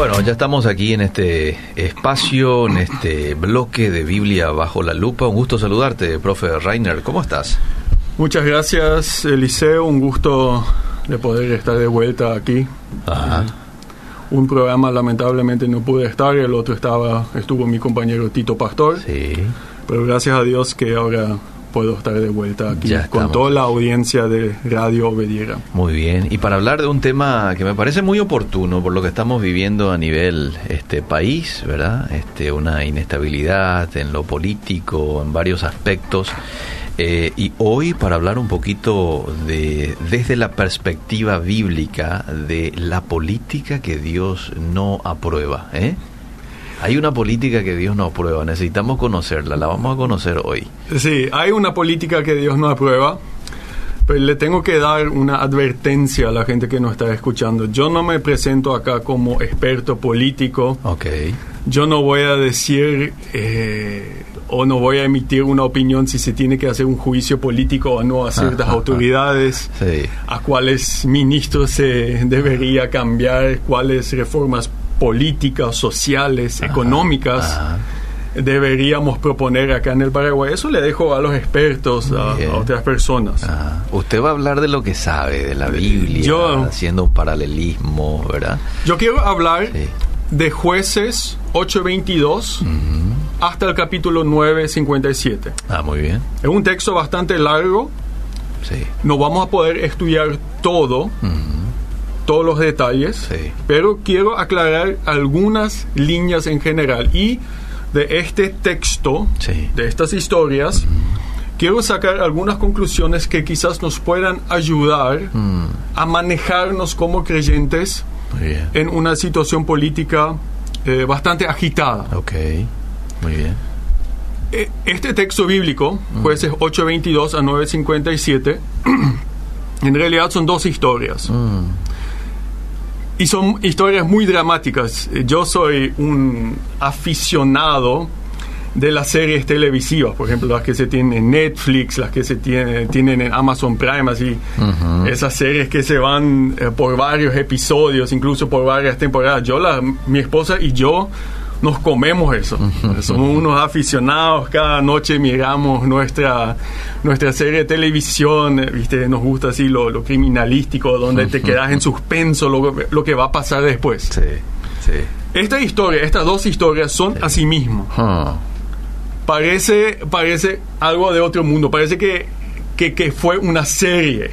Bueno, ya estamos aquí en este espacio, en este bloque de Biblia bajo la lupa. Un gusto saludarte, profe Reiner. ¿Cómo estás? Muchas gracias, Eliseo. Un gusto de poder estar de vuelta aquí. Ajá. Un programa lamentablemente no pude estar, el otro estaba estuvo mi compañero Tito Pastor. Sí. Pero gracias a Dios que ahora puedo estar de vuelta aquí con toda la audiencia de Radio Obediera. Muy bien. Y para hablar de un tema que me parece muy oportuno por lo que estamos viviendo a nivel este país, ¿verdad? Este una inestabilidad en lo político, en varios aspectos. Eh, y hoy para hablar un poquito de desde la perspectiva bíblica de la política que Dios no aprueba, ¿eh? Hay una política que Dios no aprueba, necesitamos conocerla, la vamos a conocer hoy. Sí, hay una política que Dios no aprueba, pero le tengo que dar una advertencia a la gente que nos está escuchando. Yo no me presento acá como experto político. Ok. Yo no voy a decir eh, o no voy a emitir una opinión si se tiene que hacer un juicio político o no a ciertas Ajá, autoridades, Sí. a cuáles ministros se debería cambiar, cuáles reformas políticas, sociales, económicas ajá. deberíamos proponer acá en el Paraguay. Eso le dejo a los expertos, a, a otras personas. Ajá. Usted va a hablar de lo que sabe, de la Biblia, Yo- haciendo un paralelismo, ¿verdad? Yo quiero hablar Sí. de jueces 8.22 hasta el capítulo 9.57. Ah, muy bien. Es un texto bastante largo, Sí. no vamos a poder estudiar todo, todos los detalles, Sí. pero quiero aclarar algunas líneas en general. Y de este texto, Sí. de estas historias, quiero sacar algunas conclusiones que quizás nos puedan ayudar Mm, a manejarnos como creyentes muy bien. en una situación política eh, bastante agitada. Ok. Muy bien. Eh, Este texto bíblico, jueces 8.22 a 9.57, en realidad son dos historias. Mm, Y son historias muy dramáticas. Eh, Yo soy un aficionado de las series televisivas, por ejemplo, las que se tienen en Netflix, las que se tiene- tienen en Amazon Prime, así. Esas series que se van eh, por varios episodios, incluso por varias temporadas. Yo, la, mi esposa y yo nos comemos eso. Somos unos aficionados, cada noche miramos nuestra, nuestra serie de televisión, ¿viste? nos gusta así lo, lo criminalístico, donde te quedas en suspenso lo, lo que va a pasar después. Sí. Sí. Esta historia, estas dos historias son a sí mismo. Ah, Parece, parece algo de otro mundo, parece que, que, que fue una serie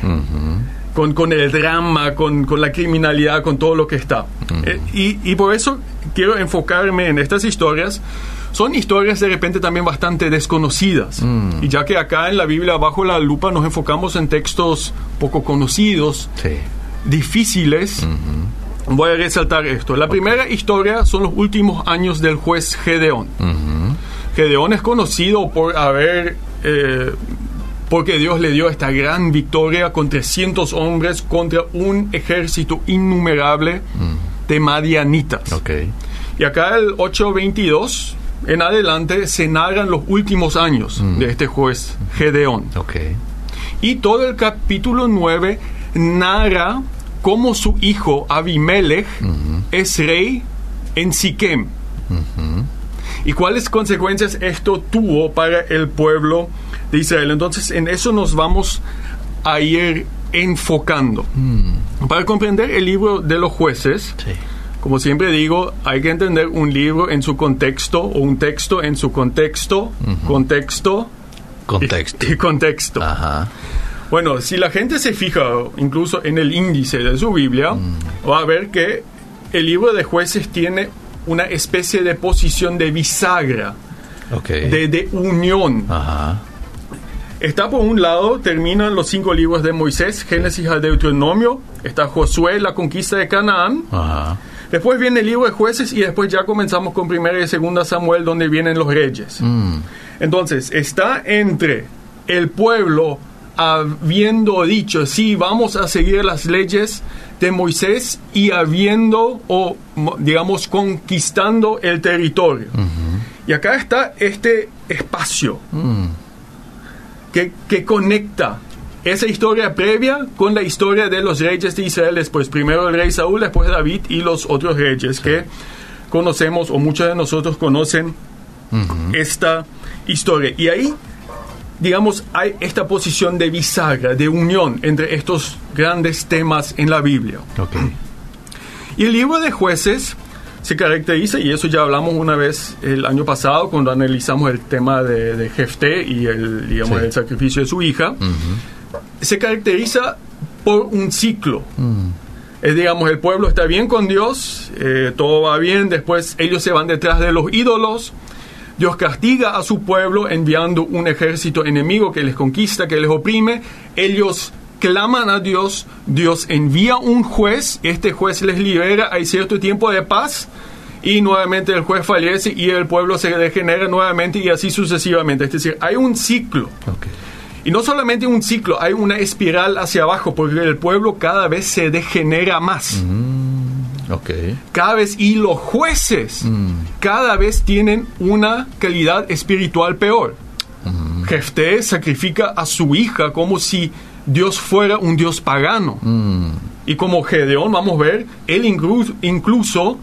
con, con el drama, con, con la criminalidad, con todo lo que está. Eh, y, y por eso quiero enfocarme en estas historias. Son historias de repente también bastante desconocidas. Mm. Y ya que acá en la Biblia, bajo la lupa, nos enfocamos en textos poco conocidos, Sí. difíciles, voy a resaltar esto. La primera historia son los últimos años del juez Gedeón. Gedeón es conocido por haber, eh, porque Dios le dio esta gran victoria con 300 hombres contra un ejército innumerable madianitas. Ok. Y acá el 822 en adelante se narran los últimos años de este juez Gedeón. Ok. Y todo el capítulo 9 narra cómo su hijo Abimelech es rey en Siquem. ¿Y cuáles consecuencias esto tuvo para el pueblo de Israel? Entonces, en eso nos vamos a ir enfocando. Para comprender el libro de los jueces, Sí. como siempre digo, hay que entender un libro en su contexto o un texto en su contexto, contexto y- Contexto. y contexto. Ajá. Bueno, si la gente se fija incluso en el índice de su Biblia, va a ver que el libro de jueces tiene una especie de posición de bisagra, de, de unión. Ajá. Está por un lado, terminan los cinco libros de Moisés, Génesis a Deuteronomio, está Josué, la conquista de Canaán, Ajá. después viene el libro de jueces y después ya comenzamos con primera y segunda Samuel donde vienen los reyes. Mm, Entonces, está entre el pueblo habiendo dicho, sí, vamos a seguir las leyes de Moisés y habiendo, o mo- digamos, conquistando el territorio. Y acá está este espacio. Mm, que, que conecta esa historia previa con la historia de los reyes de Israel, después primero el rey Saúl, después David y los otros reyes que conocemos o muchos de nosotros conocen esta historia. Y ahí, digamos, hay esta posición de bisagra, de unión entre estos grandes temas en la Biblia. Y el libro de jueces se caracteriza, y eso ya hablamos una vez el año pasado cuando analizamos el tema de, de Jefté y el, digamos, Sí. el sacrificio de su hija, se caracteriza por un ciclo. Es, digamos, el pueblo está bien con Dios, eh, todo va bien, después ellos se van detrás de los ídolos, Dios castiga a su pueblo enviando un ejército enemigo que les conquista, que les oprime, ellos claman a Dios, Dios envía un juez, este juez les libera, hay cierto tiempo de paz y nuevamente el juez fallece y el pueblo se degenera nuevamente y así sucesivamente. Es decir, hay un ciclo. Y no solamente un ciclo, hay una espiral hacia abajo, porque el pueblo cada vez se degenera más. Ok. Cada vez, y los jueces cada vez tienen una calidad espiritual peor. Jefté sacrifica a su hija como si Dios fuera un Dios pagano. Y como Gedeón, vamos a ver, él incluso, incluso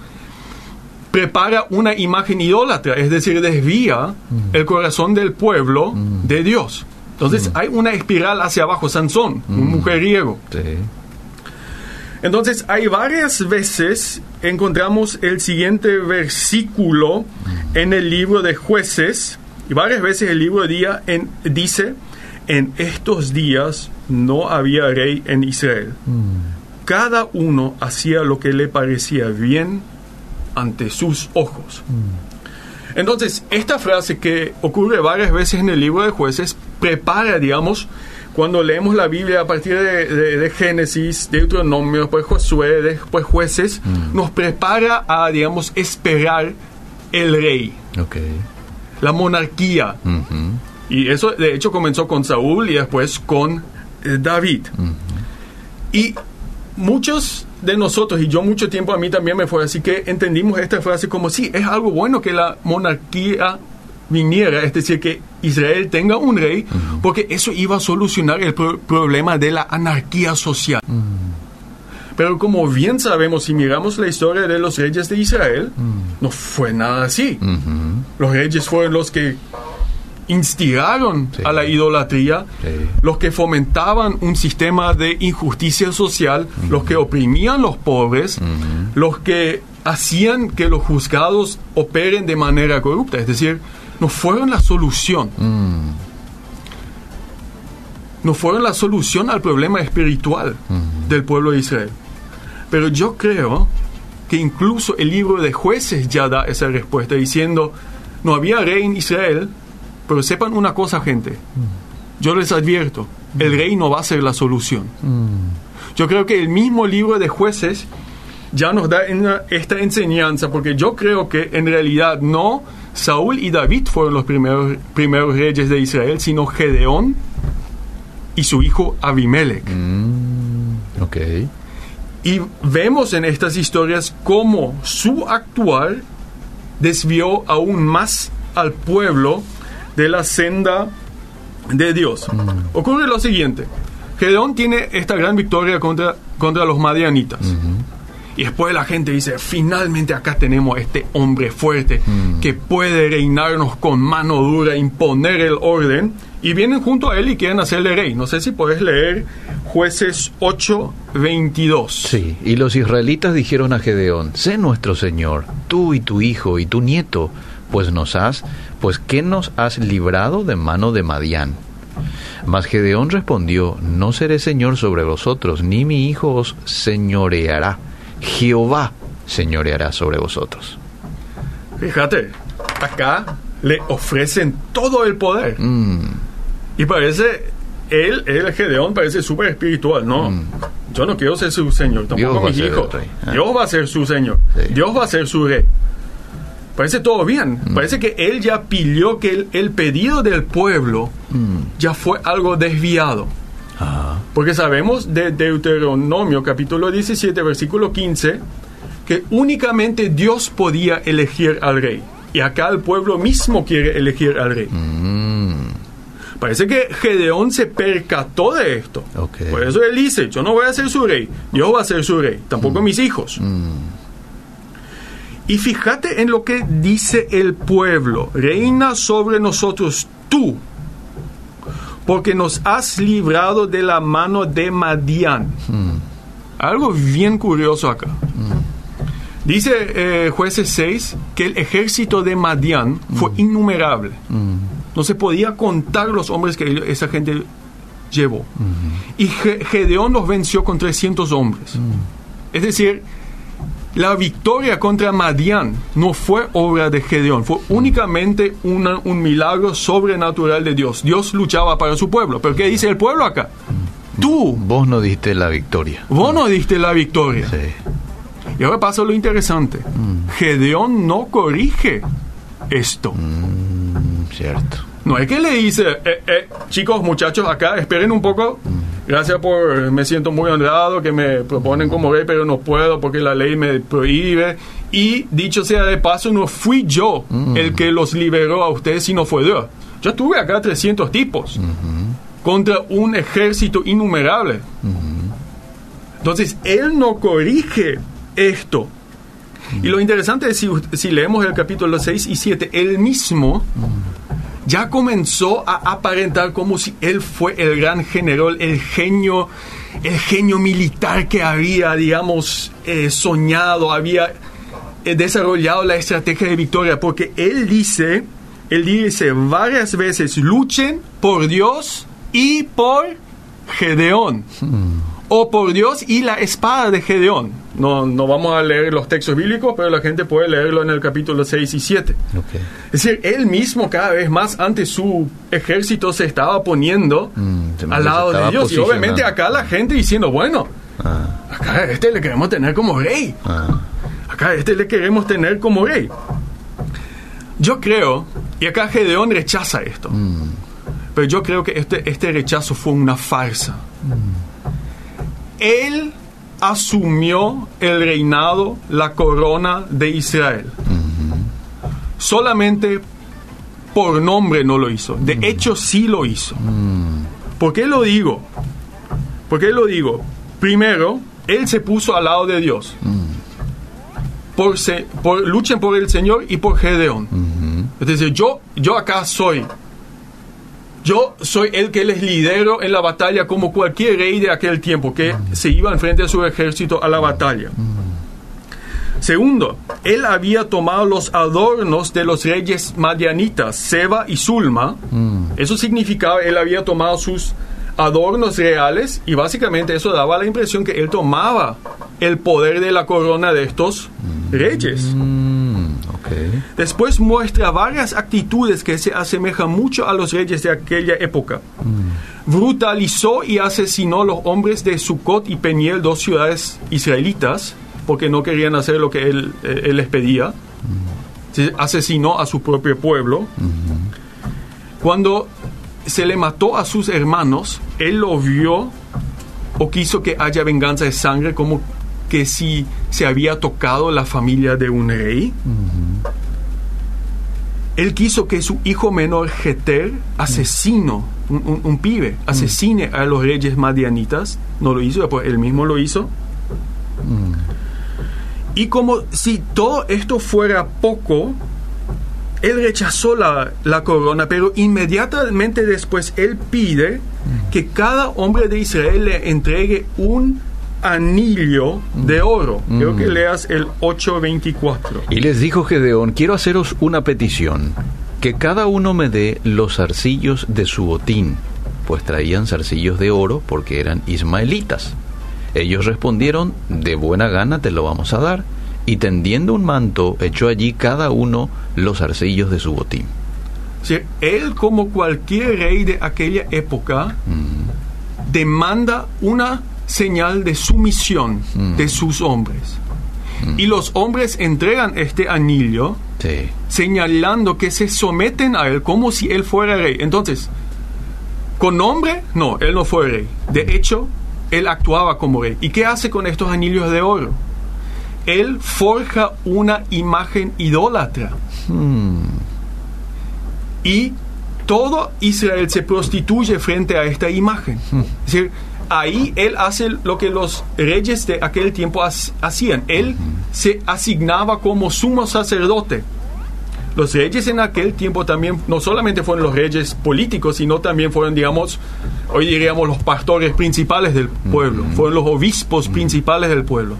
prepara una imagen idólatra, es decir, desvía el corazón del pueblo de Dios. Entonces hay una espiral hacia abajo, Sansón, un mujeriego. Sí. Entonces, hay varias veces encontramos el siguiente versículo en el libro de jueces, y varias veces el libro de día en- dice, en estos días no había rey en Israel. Cada uno hacía lo que le parecía bien ante sus ojos. Entonces, esta frase que ocurre varias veces en el libro de jueces prepara, digamos, cuando leemos la Biblia a partir de, de- de Génesis, Deuteronomio, después Josué, después jueces, nos prepara a, digamos, esperar el rey, la monarquía. Ujú. Y eso, de hecho, comenzó con Saúl y después con eh, David. Y muchos de nosotros, y yo mucho tiempo a mí también me fue así, que entendimos esta frase como, sí, es algo bueno que la monarquía viniera, es decir, que Israel tenga un rey, porque eso iba a solucionar el pro- problema de la anarquía social. Pero como bien sabemos, si miramos la historia de los reyes de Israel, no fue nada así. Los reyes fueron los que instigaron Sí. a la idolatría, Sí. los que fomentaban un sistema de injusticia social, los que oprimían los pobres, los que hacían que los juzgados operen de manera corrupta. Es decir, no fueron la solución. No fueron la solución al problema espiritual del pueblo de Israel. Pero yo creo que incluso el libro de jueces ya da esa respuesta diciendo, no había rey en Israel, pero sepan una cosa, gente. Yo les advierto, el rey no va a ser la solución. Yo creo que el mismo libro de jueces ya nos da esta enseñanza, porque yo creo que en realidad no Saúl y David fueron los primeros, primeros reyes de Israel, sino Gedeón y su hijo Abimelech. Ok. Y vemos en estas historias cómo su actuar desvió aún más al pueblo de la senda de Dios. Ocurre lo siguiente. Gedeón tiene esta gran victoria contra, contra los madianitas. Y después la gente dice, finalmente acá tenemos este hombre fuerte que puede reinarnos con mano dura, imponer el orden. Y vienen junto a él y quieren hacerle rey. No sé si puedes leer jueces 8, 22. Sí, y los israelitas dijeron a Gedeón, sé nuestro Señor, tú y tu hijo y tu nieto, pues nos has, pues que nos has librado de mano de Madián. Mas Gedeón respondió, no seré Señor sobre vosotros, ni mi hijo os señoreará. Jehová señoreará sobre vosotros. Fíjate, acá le ofrecen todo el poder. Mm, Y parece, él, él Gedeón, parece súper espiritual. No, yo no quiero ser su señor, Mm. Dios tampoco a mis el hijos. rey. Dios va a ser su señor. Sí. Dios va a ser su rey. Parece todo bien. Mm. Parece que él ya pidió que el, el pedido del pueblo mm, ya fue algo desviado. ah, Porque sabemos de Deuteronomio capítulo 17, versículo 15, que únicamente Dios podía elegir al rey. Y acá el pueblo mismo quiere elegir al rey. mm, Parece que Gedeón se percató de esto. Ok. Por eso él dice, yo no voy a ser su rey, Dios va a ser su rey, tampoco mis hijos. Y fíjate en lo que dice el pueblo, reina sobre nosotros tú, porque nos has librado de la mano de Madián. Algo bien curioso acá. Dice eh, jueces 6 que el ejército de Madián fue innumerable. No se podía contar los hombres que esa gente llevó. Y Ge- Gedeón los venció con 300 hombres. Es decir, la victoria contra Madián no fue obra de Gedeón, fue únicamente una- un milagro sobrenatural de Dios. Dios luchaba para su pueblo. ¿Pero qué dice el pueblo acá? Tú, Vos no diste la victoria. vos no diste la victoria. Sí. Y ahora pasa lo interesante. Gedeón no corrige esto. Mm, cierto. No es que le dice, eh, eh, chicos, muchachos, acá esperen un poco. Gracias por, me siento muy honrado que me proponen como rey, pero no puedo porque la ley me prohíbe. Y dicho sea de paso, no fui yo el que los liberó a ustedes, sino fue Dios. Yo tuve acá 300 tipos contra un ejército innumerable. Entonces, él no corrige esto. Y lo interesante es si, si leemos el capítulo 6 y 7, él mismo ya comenzó a aparentar como si él fue el gran general, el genio, el genio militar que había, digamos, eh, soñado, había eh, desarrollado la estrategia de victoria, porque él dice, él dice varias veces, luchen por Dios y por Gedeón. O por Dios y la espada de Gedeón. No, no vamos a leer los textos bíblicos, pero la gente puede leerlo en el capítulo 6 y 7. Ok. Es decir, él mismo cada vez más ante su ejército se estaba poniendo Mm, al lado de Dios. Y obviamente acá la gente diciendo, bueno, Ah, acá a este le queremos tener como rey. ah. Acá a este le queremos tener como rey. Yo creo, y acá Gedeón rechaza esto, pero yo creo que este, este rechazo fue una farsa. Él asumió el reinado, la corona de Israel. Solamente por nombre no lo hizo. De hecho, sí lo hizo. ¿Por qué lo digo? ¿Por qué lo digo? Primero, él se puso al lado de Dios. Por, se- por- luchen por el Señor y por Gedeón. Es decir, yo, yo acá soy. Yo soy el que les lidero en la batalla como cualquier rey de aquel tiempo que se iba enfrente a su ejército a la batalla. Segundo, él había tomado los adornos de los reyes madianitas, Seba y Zulma. Eso significaba, él había tomado sus adornos reales y básicamente eso daba la impresión que él tomaba el poder de la corona de estos reyes. Mm, Después muestra varias actitudes que se asemejan mucho a los reyes de aquella época. Brutalizó y asesinó los hombres de Sucot y Peniel, dos ciudades israelitas, porque no querían hacer lo que él, eh, él les pedía. Se asesinó a su propio pueblo. Cuando se le mató a sus hermanos, él lo vio o quiso que haya venganza de sangre como que si se había tocado la familia de un rey. Él quiso que su hijo menor Jeter, asesino, un, un- un pibe, asesine a los reyes madianitas. No lo hizo, después él mismo lo hizo. Y como si todo esto fuera poco, él rechazó la, la corona, pero inmediatamente después él pide que cada hombre de Israel le entregue un anillo de oro. Creo que leas el 824. Y les dijo Gedeón, quiero haceros una petición, que cada uno me dé los zarcillos de su botín, pues traían zarcillos de oro porque eran ismaelitas. Ellos respondieron, de buena gana te lo vamos a dar, y tendiendo un manto echó allí cada uno los zarcillos de su botín. Sea, él, como cualquier rey de aquella época, demanda una señal de sumisión de sus hombres. Y los hombres entregan este anillo Sí. señalando que se someten a él como si él fuera rey. Entonces, con nombre, no, él no fue rey. De hecho, él actuaba como rey. ¿Y qué hace con estos anillos de oro? Él forja una imagen idólatra Mm, y todo Israel se prostituye frente a esta imagen. Es decir, ahí él hace lo que los reyes de aquel tiempo hacían. Él se asignaba como sumo sacerdote. Los reyes en aquel tiempo también no solamente fueron los reyes políticos, sino también fueron, digamos, hoy diríamos los pastores principales del pueblo, fueron los obispos principales del pueblo.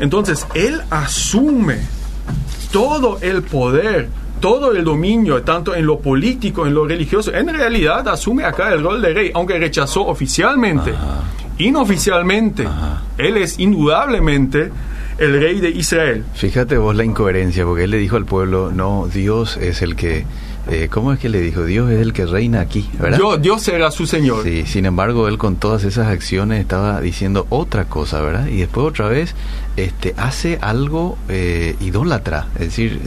Entonces, él asume todo el poder, todo el dominio, tanto en lo político, en lo religioso. En realidad asume acá el rol de rey, aunque rechazó oficialmente. Inoficialmente, él es indudablemente el rey de Israel. Fíjate vos la incoherencia, porque él le dijo al pueblo, no, Dios es el que eh, ¿cómo es que le dijo? Dios es el que reina aquí, ¿verdad? Dios será su Señor. Sí, sin embargo, él con todas esas acciones estaba diciendo otra cosa, ¿verdad? Y después otra vez este, hace algo eh, idólatra, es decir,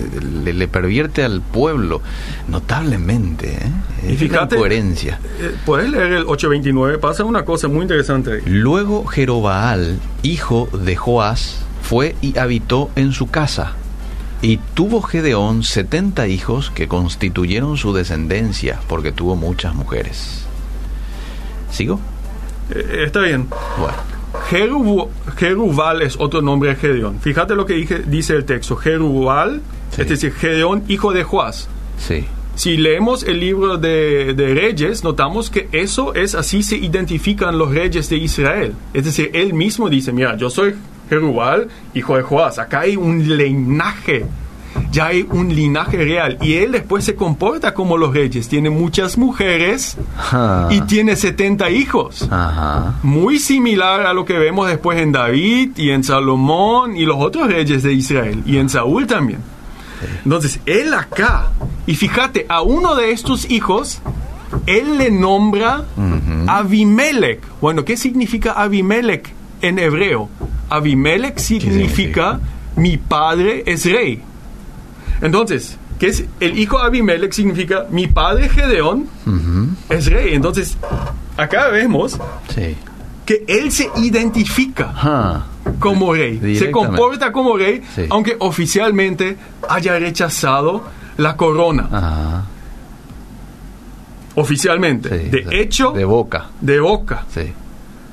le, pervierte al pueblo notablemente. ¿eh? y fíjate, coherencia. Eh, puedes leer el 829, pasa una cosa muy interesante. Luego Jerobaal, hijo de Joás, fue y habitó en su casa y tuvo Gedeón setenta hijos que constituyeron su descendencia, porque tuvo muchas mujeres. ¿Sigo? Eh, está bien. Bueno. Jerubal es otro nombre de Gedeón. Fíjate lo que dice el texto. Jerubal, es decir, Gedeón, hijo de Joás. Sí. Si leemos el libro de, de, Reyes, notamos que eso es así se identifican los reyes de Israel. Es decir, él mismo dice, mira, yo soy Jerubal, hijo de Joás. Acá hay un linaje, ya hay un linaje real. Y él después se comporta como los reyes. Tiene muchas mujeres y tiene 70 hijos. Muy similar a lo que vemos después en David y en Salomón y los otros reyes de Israel. Y en Saúl también. Entonces, él acá, y fíjate, a uno de estos hijos, él le nombra Abimelech. Bueno, ¿qué significa Abimelech en hebreo? Abimelech significa, mi padre es rey. Entonces, ¿qué es el hijo Abimelech? Significa mi padre Gedeón es rey. Entonces, acá vemos que él se identifica como rey, se comporta como rey, aunque oficialmente haya rechazado la corona. Oficialmente. De hecho. De boca. De boca.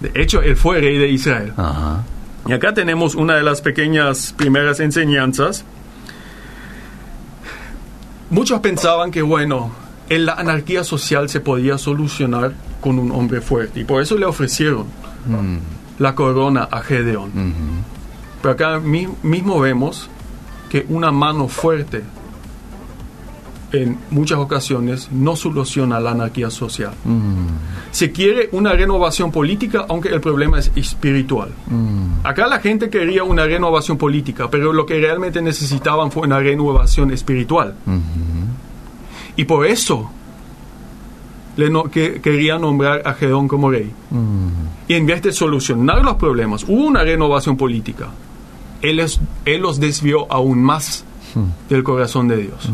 De hecho, él fue rey de Israel. Ajá. Y acá tenemos una de las pequeñas primeras enseñanzas. Muchos pensaban que, bueno, en la anarquía social se podía solucionar con un hombre fuerte y por eso le ofrecieron mm. la corona a Gedeón. Pero acá mismo vemos que una mano fuerte en muchas ocasiones no soluciona la anarquía social. Mm. Se quiere una renovación política, aunque el problema es espiritual. Mm. Acá la gente quería una renovación política, pero lo que realmente necesitaban fue una renovación espiritual. Mm-hmm. Y por eso le que, quería nombrar a Gedón como rey. Mm. Y en vez de solucionar los problemas, hubo una renovación política. Él, él los desvió aún más del corazón de Dios.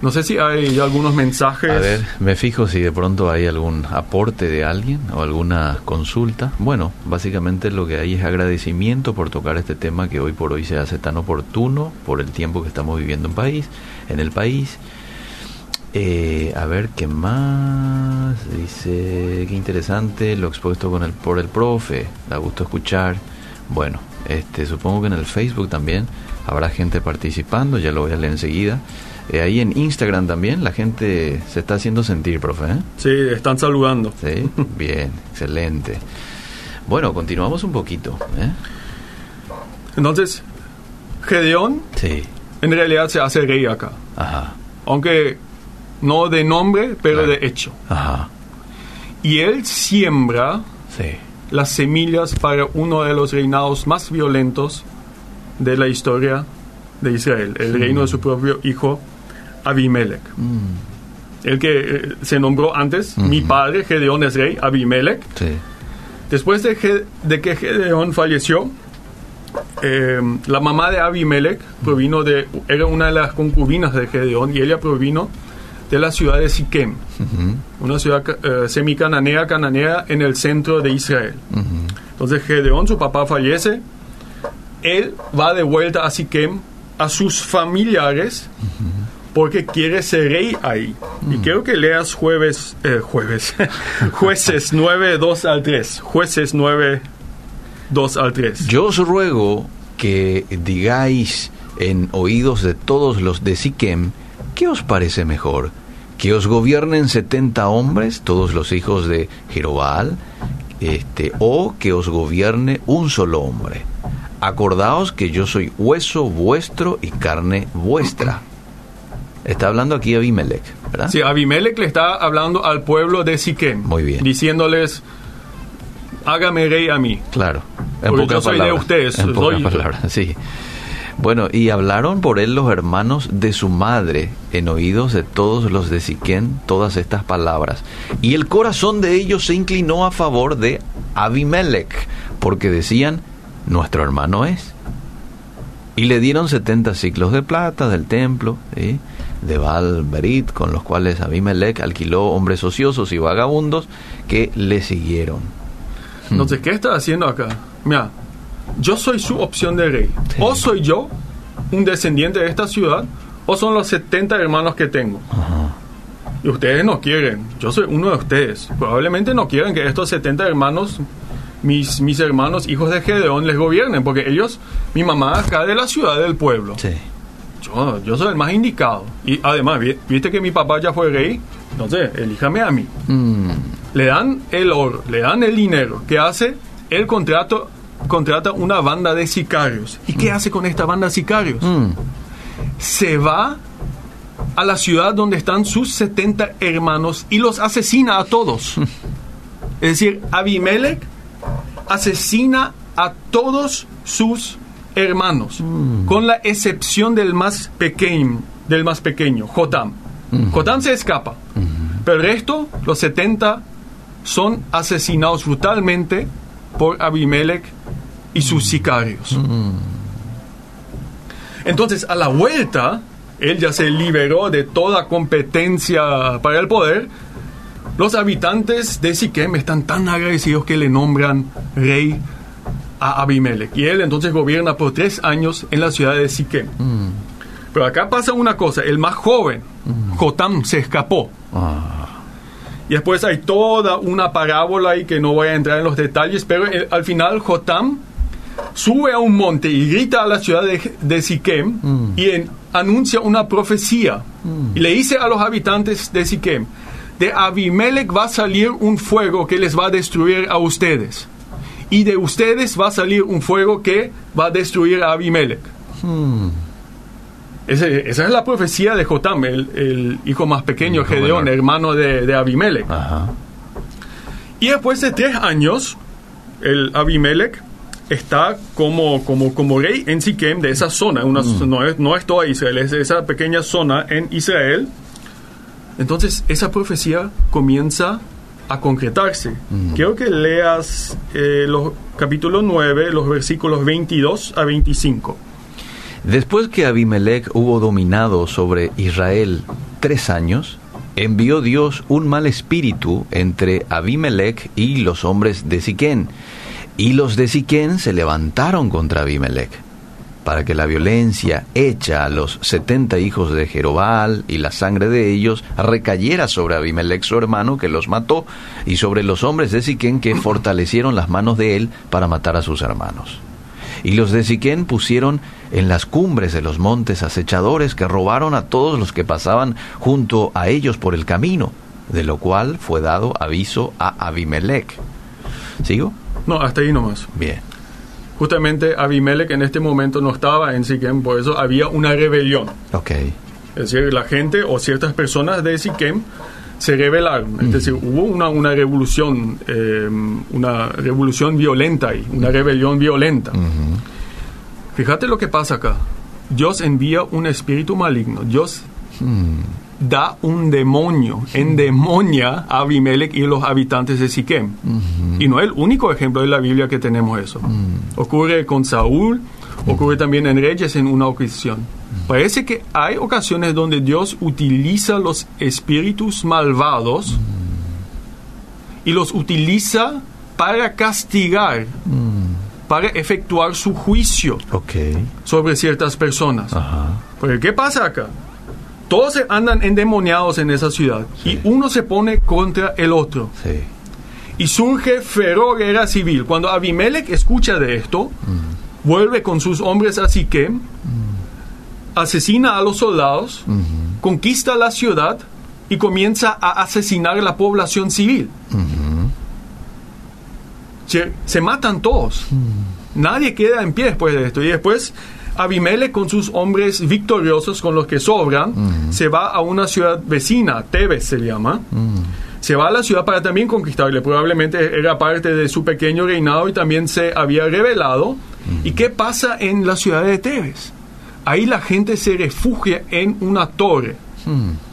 No sé si hay algunos mensajes. A ver, me fijo si de pronto hay algún aporte de alguien o alguna consulta. Bueno, básicamente lo que hay es agradecimiento por tocar este tema que hoy por hoy se hace tan oportuno por el tiempo que estamos viviendo en país, en el país. Eh, a ver qué más dice qué interesante lo expuesto con el por el profe da gusto escuchar bueno este supongo que en el Facebook también habrá gente participando ya lo voy a leer enseguida eh, ahí en Instagram también la gente se está haciendo sentir, profe. ¿eh? Sí, están saludando. Sí, bien, excelente. Bueno, continuamos un poquito. ¿eh? Entonces, Gedeón sí. en realidad se hace rey acá. Ajá. Aunque no de nombre, pero de hecho. Ajá. Y él siembra las semillas para uno de los reinados más violentos de la historia de Israel, el reino de su propio hijo Abimelech. Mm. El que eh, se nombró antes, mi padre, Gedeón es rey, Abimelech. Después de, de, que Gedeón falleció, eh, la mamá de Abimelech provino de, era una de las concubinas de Gedeón y ella provino de la ciudad de Siquem, una ciudad eh, semicananea, cananea en el centro de Israel. Entonces Gedeón, su papá fallece, él va de vuelta a Siquem, a sus familiares, porque quiere ser rey ahí. Y quiero que leas jueves, eh, jueves, jueces 9, 2 al 3. Jueces 9, 2 al 3. Yo os ruego que digáis en oídos de todos los de Siquem, ¿qué os parece mejor? ¿Que os gobiernen setenta hombres, todos los hijos de Jerobal, este, o que os gobierne un solo hombre? Acordaos que yo soy hueso vuestro y carne vuestra. Está hablando aquí Abimelech, ¿verdad? Sí, Abimelech le está hablando al pueblo de Siquem. Muy bien. Diciéndoles, hágame rey a mí. Claro. En Porque yo soy de ustedes. En pocas palabras, sí. Bueno, y hablaron por él los hermanos de su madre en oídos de todos los de Siquén todas estas palabras. Y el corazón de ellos se inclinó a favor de Abimelech, porque decían, nuestro hermano es. Y le dieron setenta ciclos de plata del templo, de Baal Berit, con los cuales Abimelech alquiló hombres ociosos y vagabundos que le siguieron. Entonces, ¿qué está haciendo acá? Mira, yo soy su opción de rey. O soy yo, un descendiente de esta ciudad, o son los 70 hermanos que tengo. Y ustedes no quieren. Yo soy uno de ustedes. Probablemente no quieren que estos 70 hermanos, mis, mis hermanos, hijos de Gedeón, les gobiernen, porque ellos, mi mamá acá de la ciudad del pueblo. Sí. Yo, yo soy el más indicado. Y además, viste que mi papá ya fue rey, entonces elíjame a mí. Mm. Le dan el oro, le dan el dinero. ¿Qué hace? El contrato contrata una banda de sicarios. ¿Y qué hace con esta banda de sicarios? Mm. Se va a la ciudad donde están sus 70 hermanos y los asesina a todos. es decir, Abimelech asesina a todos sus hermanos, Mm. con la excepción del más pequeño, del más pequeño, Jotam. Jotam se escapa, pero el resto, los 70, son asesinados brutalmente por Abimelech y sus sicarios. Entonces, a la vuelta, él ya se liberó de toda competencia para el poder. Los habitantes de Siquem están tan agradecidos que le nombran rey a Abimelech. Y él entonces gobierna por tres años en la ciudad de Siquem. Pero acá pasa una cosa, el más joven, Jotam, se escapó. Ah, Y después hay toda una parábola ahí que no voy a entrar en los detalles, pero eh, al final Jotam sube a un monte y grita a la ciudad de, de Siquem y en- anuncia una profecía. Y le dice a los habitantes de Siquem, de Abimelech va a salir un fuego que les va a destruir a ustedes. Y de ustedes va a salir un fuego que va a destruir a Abimelech. Ese- esa es la profecía de Jotam, el, el hijo más pequeño, Hijo Gedeón, menor. hermano de, de Abimelech. ajá. Y después de tres años, el Abimelech está como, como, como rey en Siquem de esa zona. Una, no, es, no es toda Israel, es esa pequeña zona en Israel. Entonces, esa profecía comienza a concretarse. Quiero que leas eh, los capítulo 9, los versículos 22 a 25. Después que Abimelech hubo dominado sobre Israel tres años, envió Dios un mal espíritu entre Abimelech y los hombres de Siquén. Y los de Siquén se levantaron contra Abimelech, para que la violencia hecha a los setenta hijos de Jerobal y la sangre de ellos recayera sobre Abimelech su hermano que los mató, y sobre los hombres de Siquén que fortalecieron las manos de él para matar a sus hermanos. Y los de Siquén pusieron en las cumbres de los montes acechadores que robaron a todos los que pasaban junto a ellos por el camino, de lo cual fue dado aviso a Abimelech. ¿Sigo? No, hasta ahí nomás. Bien. Justamente Abimelech en este momento no estaba en Siquem, por eso había una rebelión. Ok. Es decir, la gente o ciertas personas de Siquem se rebelaron. Es decir, hubo una, una revolución, eh, una revolución violenta ahí, una rebelión violenta. Fíjate lo que pasa acá. Dios envía un espíritu maligno. Dios da un demonio, endemonia a Abimelech y los habitantes de Siquem. Y no es el único ejemplo de la Biblia que tenemos eso. Ocurre con Saúl, ocurre también en Reyes en una ocasión. Parece que hay ocasiones donde Dios utiliza los espíritus malvados y los utiliza para castigar, para efectuar su juicio Ok. sobre ciertas personas. Ajá. Porque ¿qué pasa acá? Todos se andan endemoniados en esa ciudad Sí. y uno se pone contra el otro Sí. y surge feroz guerra civil. Cuando Abimelech escucha de esto, vuelve con sus hombres a Siquem, asesina a los soldados, conquista la ciudad y comienza a asesinar a la población civil. se, se matan todos. Nadie queda en pie después de esto. Y después Abimelech con sus hombres victoriosos, con los que sobran, se va a una ciudad vecina, Tebes se llama. Se va a la ciudad para también conquistarle. Probablemente era parte de su pequeño reinado y también se había revelado. ¿Y qué pasa en la ciudad de Tebes? Ahí la gente se refugia en una torre.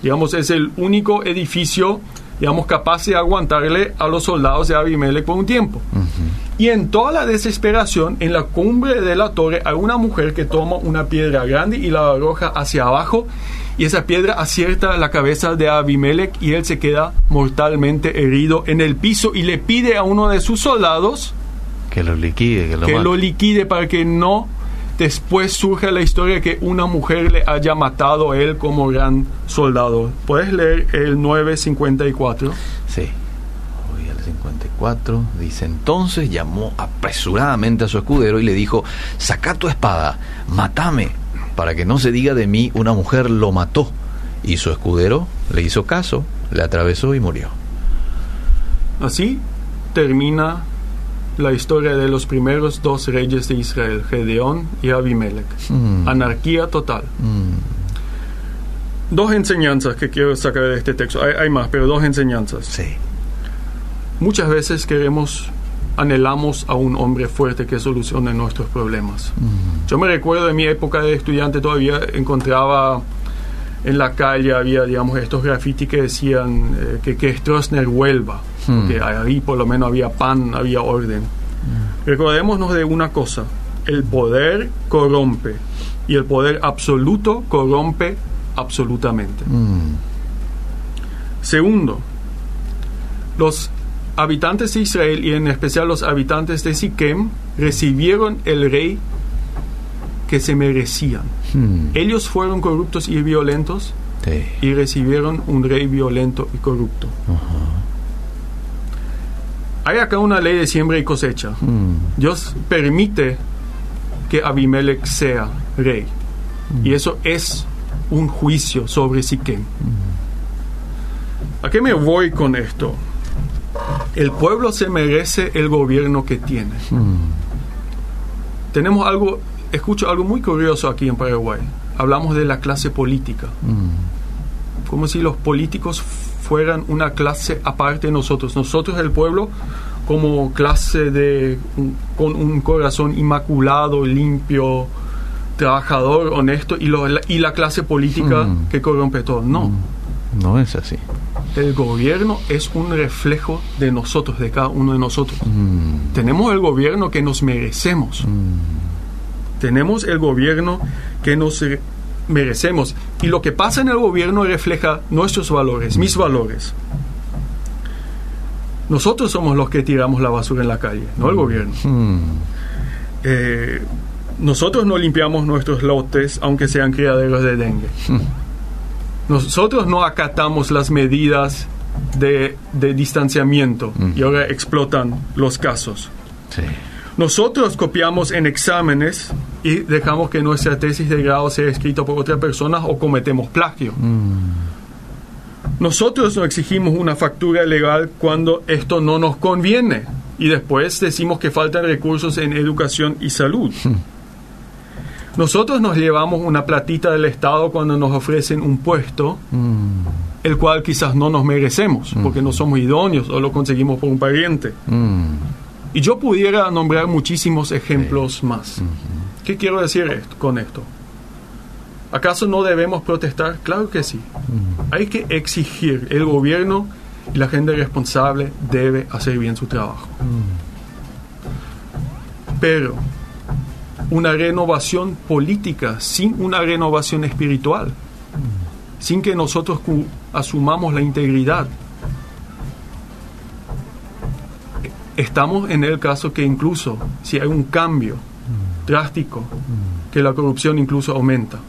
Digamos, es el único edificio, digamos, capaz de aguantarle a los soldados de Abimelech por un tiempo. Y en toda la desesperación, en la cumbre de la torre, hay una mujer que toma una piedra grande y la arroja hacia abajo. Y esa piedra acierta la cabeza de Abimelech y él se queda mortalmente herido en el piso y le pide a uno de sus soldados Que lo liquide, que lo que mate. lo liquide para que no después surja la historia que una mujer le haya matado a él como gran soldado. ¿Puedes leer el 954? Sí. Voy al 54. Dice, entonces llamó apresuradamente a su escudero y le dijo, saca tu espada, matame, para que no se diga de mí, una mujer lo mató. Y su escudero le hizo caso, le atravesó y murió. Así termina la historia de los primeros dos reyes de Israel, Gedeón y Abimelech. Mm. Anarquía total. Mm, Dos enseñanzas que quiero sacar de este texto. Hay, hay más, pero dos enseñanzas. sí. Muchas veces queremos, anhelamos a un hombre fuerte que solucione nuestros problemas. Yo me recuerdo de mi época de estudiante todavía encontraba en la calle, había, digamos, estos grafitis que decían eh, que, que Stroessner vuelva, Hmm. porque ahí por lo menos había pan, había orden. Recordémonos de una cosa, el poder corrompe y el poder absoluto corrompe absolutamente. Mm, Segundo, los habitantes de Israel y en especial los habitantes de Siquem recibieron el rey que se merecían. mm, Ellos fueron corruptos y violentos sí. y recibieron un rey violento y corrupto. Hay acá una ley de siembra y cosecha. Mm, Dios permite que Abimelech sea rey. Y eso es un juicio sobre Siquem. ¿A qué me voy con esto? El pueblo se merece el gobierno que tiene. mm, Tenemos algo, escucho algo muy curioso aquí en Paraguay. Hablamos de la clase política. mm, Como si los políticos fueran una clase aparte de nosotros. Nosotros, el pueblo, como clase de con un corazón inmaculado, limpio, trabajador, honesto, y, lo- y la clase política Mm. que corrompe todo. No. No es así. El gobierno es un reflejo de nosotros, de cada uno de nosotros. Mm, Tenemos el gobierno que nos merecemos. Tenemos el gobierno que nos re- merecemos. Y lo que pasa en el gobierno refleja nuestros valores, mis valores. Nosotros somos los que tiramos la basura en la calle, no el gobierno. mm, Eh, nosotros no limpiamos nuestros lotes, aunque sean criaderos de dengue. Nosotros no acatamos las medidas de, de distanciamiento y ahora explotan los casos. sí. Nosotros copiamos en exámenes y dejamos que nuestra tesis de grado sea escrita por otra persona o cometemos plagio. Nosotros no exigimos una factura legal cuando esto no nos conviene y después decimos que faltan recursos en educación y salud. Nosotros nos llevamos una platita del Estado cuando nos ofrecen un puesto, Mm, el cual quizás no nos merecemos porque no somos idóneos o lo conseguimos por un pariente. mm, Y yo pudiera nombrar muchísimos ejemplos más. ¿Qué quiero decir esto- con esto? ¿Acaso no debemos protestar? Claro que sí. Hay que exigir. El gobierno y la gente responsable debe hacer bien su trabajo. Pero una renovación política sin una renovación espiritual, sin que nosotros asumamos la integridad, estamos en el caso que incluso si hay un cambio drástico, que la corrupción incluso aumenta.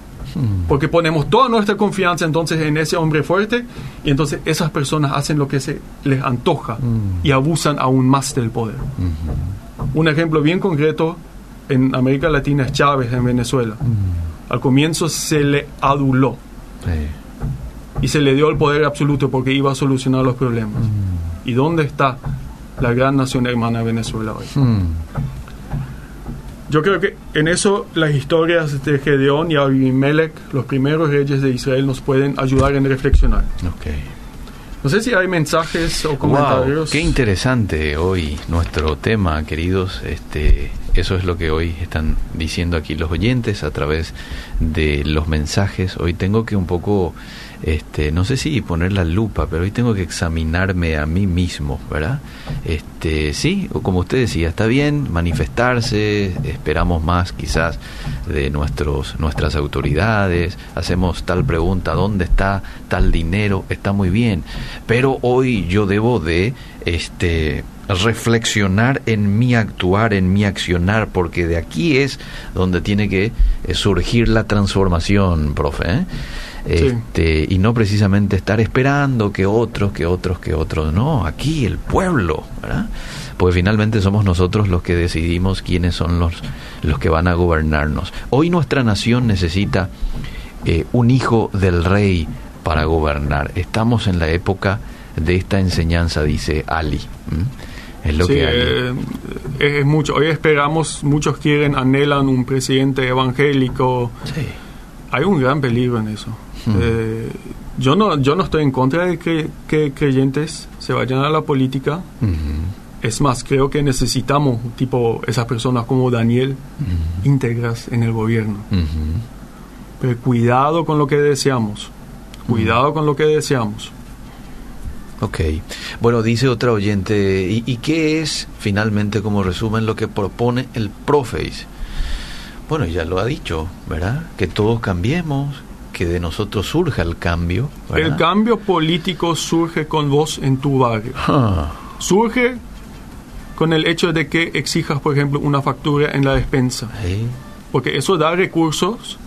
Porque ponemos toda nuestra confianza entonces en ese hombre fuerte y entonces esas personas hacen lo que se les antoja y abusan aún más del poder. Un ejemplo bien concreto en América Latina es Chávez en Venezuela. Al comienzo se le aduló y se le dio el poder absoluto porque iba a solucionar los problemas. ¿Y dónde está la gran nación hermana Venezuela hoy? Yo creo que en eso las historias de Gedeón y Abimelech, los primeros reyes de Israel, nos pueden ayudar en reflexionar. Okay. No sé si hay mensajes o comentarios. qué interesante hoy nuestro tema, queridos. Este, eso es lo que hoy están diciendo aquí los oyentes a través de los mensajes. Hoy tengo que un poco este, no sé si poner la lupa, pero hoy tengo que examinarme a mí mismo, ¿verdad? Este, sí, como usted decía, está bien manifestarse, esperamos más quizás de nuestros, nuestras autoridades, hacemos tal pregunta, ¿dónde está tal dinero? Está muy bien, pero hoy yo debo de, este, reflexionar en mi actuar, en mi accionar, porque de aquí es donde tiene que eh, surgir la transformación, profe. ¿eh? este, y no precisamente estar esperando que otros, que otros, que otros, no, aquí el pueblo, ¿verdad? Pues finalmente somos nosotros los que decidimos quiénes son los, los que van a gobernarnos. Hoy nuestra nación necesita eh, un hijo del rey para gobernar. Estamos en la época de esta enseñanza, dice Ali. Es lo que eh, es mucho. Hoy esperamos, muchos quieren, anhelan un presidente evangélico. Sí. Hay un gran peligro en eso. Eh, yo no yo no estoy en contra de que, que creyentes se vayan a la política. Es más, creo que necesitamos tipo esas personas como Daniel íntegras en el gobierno. Pero cuidado con lo que deseamos. Cuidado con lo que deseamos. Ok. Bueno, dice otra oyente, ¿y, ¿y, qué es finalmente como resumen lo que propone el Profeis? Bueno, ya lo ha dicho, ¿verdad? Que todos cambiemos, que de nosotros surja el cambio. El cambio político surge con vos en tu barrio. Ah. Surge con el hecho de que exijas, por ejemplo, una factura en la despensa. Porque eso da recursos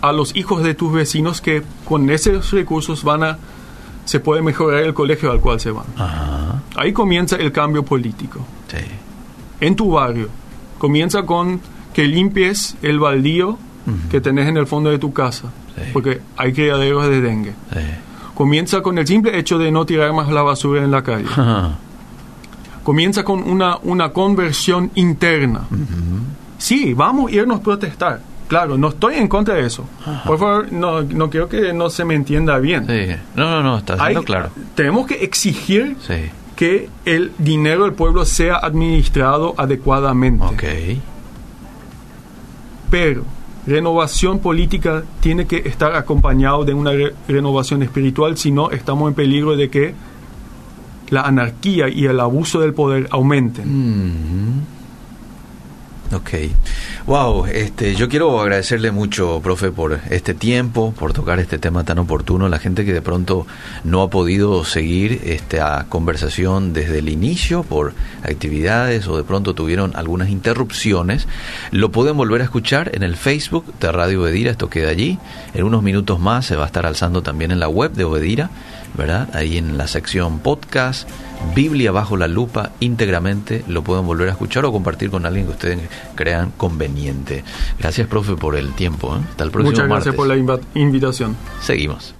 a los hijos de tus vecinos que con esos recursos van a se puede mejorar el colegio al cual se van. Ahí comienza el cambio político. En tu barrio. Comienza con que limpies el baldío que tenés en el fondo de tu casa porque hay criaderos de dengue. Comienza con el simple hecho de no tirar más la basura en la calle. Comienza con una, una conversión interna. Sí, vamos a irnos a protestar. Claro, no estoy en contra de eso. Por favor, no, no quiero que no se me entienda bien. No, no, no, está siendo claro. Tenemos que exigir que el dinero del pueblo sea administrado adecuadamente. Okay. Pero renovación política tiene que estar acompañado de una renovación espiritual, si no estamos en peligro de que la anarquía y el abuso del poder aumenten. Mm-hmm. Ok. Wow, este, yo quiero agradecerle mucho, profe, por este tiempo, por tocar este tema tan oportuno. La gente que de pronto no ha podido seguir esta conversación desde el inicio por actividades o de pronto tuvieron algunas interrupciones, lo pueden volver a escuchar en el Facebook de Radio Obedira. Esto queda allí. En unos minutos más se va a estar alzando también en la web de Obedira, ¿verdad? Ahí en la sección podcast Biblia bajo la lupa íntegramente, lo pueden volver a escuchar o compartir con alguien que ustedes crean conveniente. Gracias, profe, por el tiempo. ¿eh? Hasta el próximo Muchas gracias por la invitación. Seguimos.